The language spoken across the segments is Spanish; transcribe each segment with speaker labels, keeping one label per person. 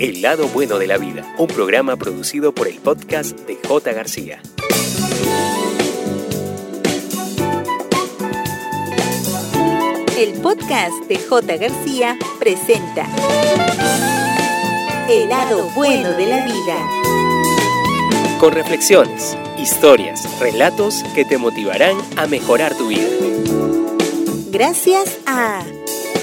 Speaker 1: El lado bueno de la vida, un programa producido por el podcast de J. García.
Speaker 2: El podcast de J. García presenta El lado bueno de la vida.
Speaker 1: Con reflexiones, historias, relatos que te motivarán a mejorar tu vida.
Speaker 2: Gracias a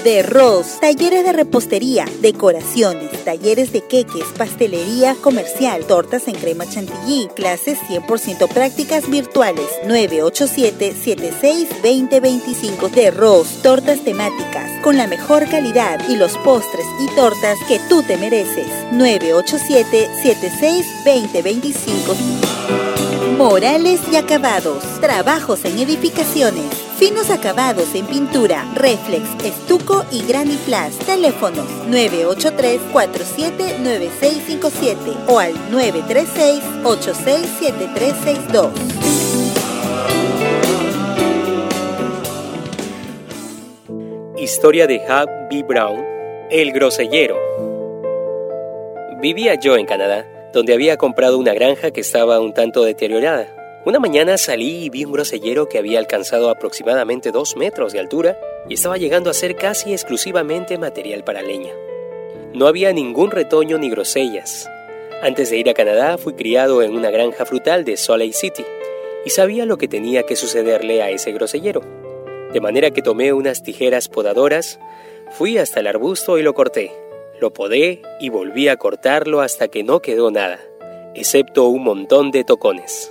Speaker 2: de Ross, talleres de repostería, decoraciones, talleres de queques, pastelería comercial, tortas en crema chantilly, clases 100% prácticas virtuales. 987-76-2025 de Ross, tortas temáticas, con la mejor calidad y los postres y tortas que tú te mereces. 987-76-2025. Morales y acabados, trabajos en edificaciones. Finos acabados en pintura, reflex, estuco y graniplas. Teléfonos 983-479657 o al 936-867362.
Speaker 1: Historia de Hub B. Brown, El Grosellero. Vivía yo en Canadá, donde había comprado una granja que estaba un tanto deteriorada. Una mañana salí y vi un grosellero que había alcanzado aproximadamente dos metros de altura y estaba llegando a ser casi exclusivamente material para leña. No había ningún retoño ni grosellas. Antes de ir a Canadá fui criado en una granja frutal de Lake City y sabía lo que tenía que sucederle a ese grosellero. De manera que tomé unas tijeras podadoras, fui hasta el arbusto y lo corté. Lo podé y volví a cortarlo hasta que no quedó nada, excepto un montón de tocones.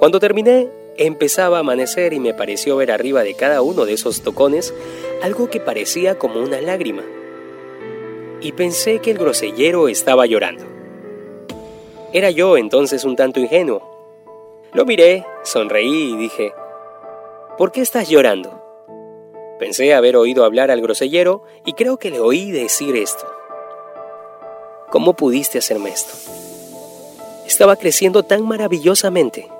Speaker 1: Cuando terminé, empezaba a amanecer y me pareció ver arriba de cada uno de esos tocones algo que parecía como una lágrima. Y pensé que el grosellero estaba llorando. Era yo entonces un tanto ingenuo. Lo miré, sonreí y dije, ¿por qué estás llorando? Pensé haber oído hablar al grosellero y creo que le oí decir esto. ¿Cómo pudiste hacerme esto? Estaba creciendo tan maravillosamente.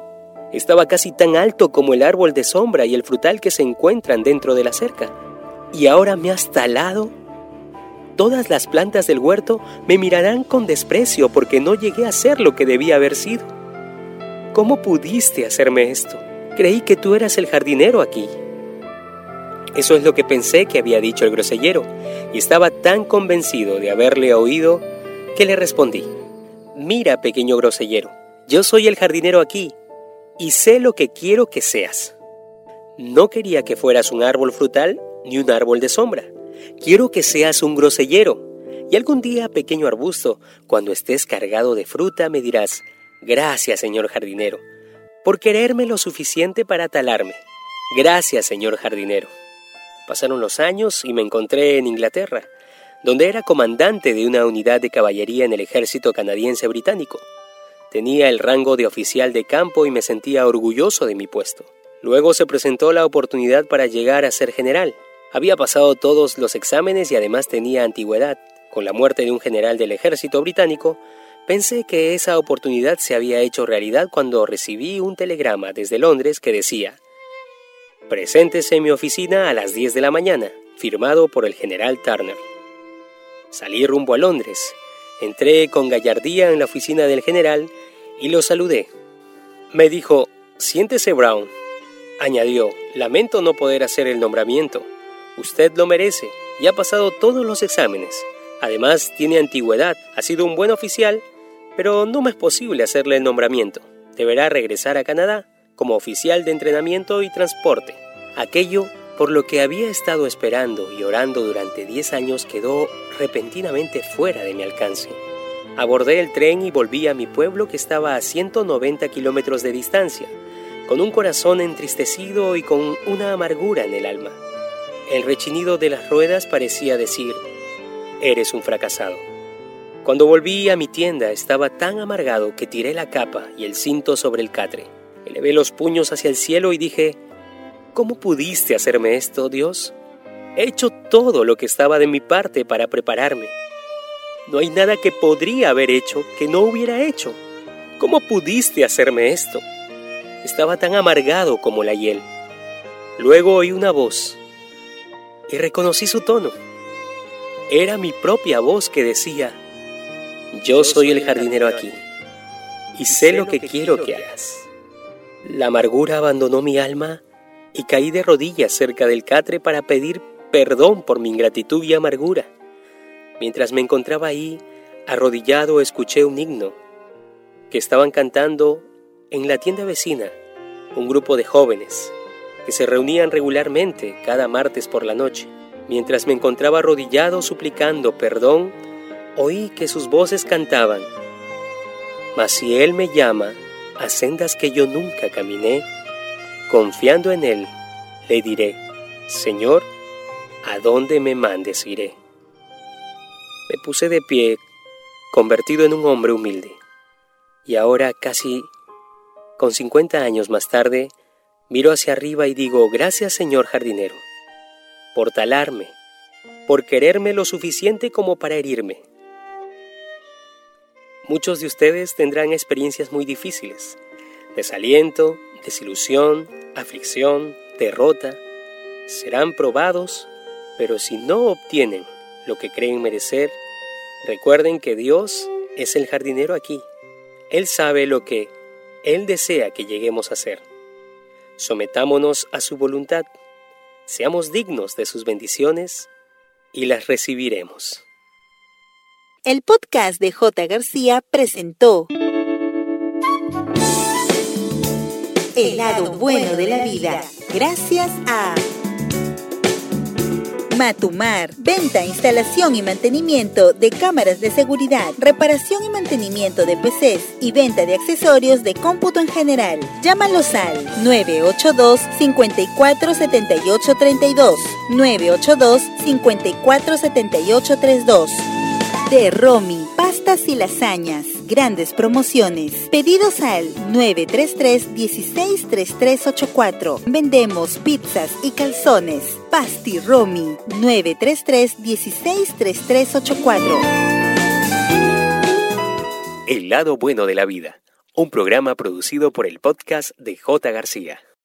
Speaker 1: Estaba casi tan alto como el árbol de sombra y el frutal que se encuentran dentro de la cerca. ¿Y ahora me has talado? Todas las plantas del huerto me mirarán con desprecio porque no llegué a ser lo que debía haber sido. ¿Cómo pudiste hacerme esto? Creí que tú eras el jardinero aquí. Eso es lo que pensé que había dicho el grosellero, y estaba tan convencido de haberle oído que le respondí, Mira, pequeño grosellero, yo soy el jardinero aquí, y sé lo que quiero que seas. No quería que fueras un árbol frutal ni un árbol de sombra. Quiero que seas un grosellero. Y algún día, pequeño arbusto, cuando estés cargado de fruta, me dirás, gracias, señor jardinero, por quererme lo suficiente para talarme. Gracias, señor jardinero. Pasaron los años y me encontré en Inglaterra, donde era comandante de una unidad de caballería en el ejército canadiense británico. Tenía el rango de oficial de campo y me sentía orgulloso de mi puesto. Luego se presentó la oportunidad para llegar a ser general. Había pasado todos los exámenes y además tenía antigüedad. Con la muerte de un general del ejército británico, pensé que esa oportunidad se había hecho realidad cuando recibí un telegrama desde Londres que decía, Preséntese en mi oficina a las 10 de la mañana, firmado por el general Turner. Salí rumbo a Londres Entré con gallardía en la oficina del general y lo saludé. Me dijo, siéntese Brown. Añadió, lamento no poder hacer el nombramiento. Usted lo merece y ha pasado todos los exámenes. Además, tiene antigüedad, ha sido un buen oficial, pero no me es posible hacerle el nombramiento. Deberá regresar a Canadá como oficial de entrenamiento y transporte. Aquello por lo que había estado esperando y orando durante 10 años quedó repentinamente fuera de mi alcance. Abordé el tren y volví a mi pueblo que estaba a 190 kilómetros de distancia, con un corazón entristecido y con una amargura en el alma. El rechinido de las ruedas parecía decir, eres un fracasado. Cuando volví a mi tienda estaba tan amargado que tiré la capa y el cinto sobre el catre. Elevé los puños hacia el cielo y dije, ¿Cómo pudiste hacerme esto, Dios? He hecho todo lo que estaba de mi parte para prepararme. No hay nada que podría haber hecho que no hubiera hecho. ¿Cómo pudiste hacerme esto? Estaba tan amargado como la hiel. Luego oí una voz y reconocí su tono. Era mi propia voz que decía, Yo soy el jardinero aquí, y sé lo que quiero que hagas. La amargura abandonó mi alma y caí de rodillas cerca del catre para pedir perdón por mi ingratitud y amargura. Mientras me encontraba ahí, arrodillado, escuché un himno que estaban cantando en la tienda vecina un grupo de jóvenes que se reunían regularmente cada martes por la noche. Mientras me encontraba arrodillado suplicando perdón, oí que sus voces cantaban, Mas si Él me llama a sendas que yo nunca caminé, confiando en Él, le diré, Señor, ¿a dónde me mandes iré? Me puse de pie, convertido en un hombre humilde, y ahora casi con 50 años más tarde, miro hacia arriba y digo, gracias Señor jardinero, por talarme, por quererme lo suficiente como para herirme. Muchos de ustedes tendrán experiencias muy difíciles, desaliento, desilusión, aflicción, derrota. Serán probados, pero si no obtienen lo que creen merecer, recuerden que Dios es el jardinero aquí. Él sabe lo que Él desea que lleguemos a ser. Sometámonos a su voluntad, seamos dignos de sus bendiciones y las recibiremos.
Speaker 2: El podcast de J. García presentó El lado bueno de la vida, gracias a Matumar, venta, instalación y mantenimiento de cámaras de seguridad, reparación y mantenimiento de PCs y venta de accesorios de cómputo en general. Llámalos al 982 54 78 32 982 54 78 32 de Romy, pastas y lasañas. Grandes promociones. Pedidos al 933-163384. Vendemos pizzas y calzones. Pasti Romy 933-163384.
Speaker 1: El lado bueno de la vida. Un programa producido por el podcast de J. García.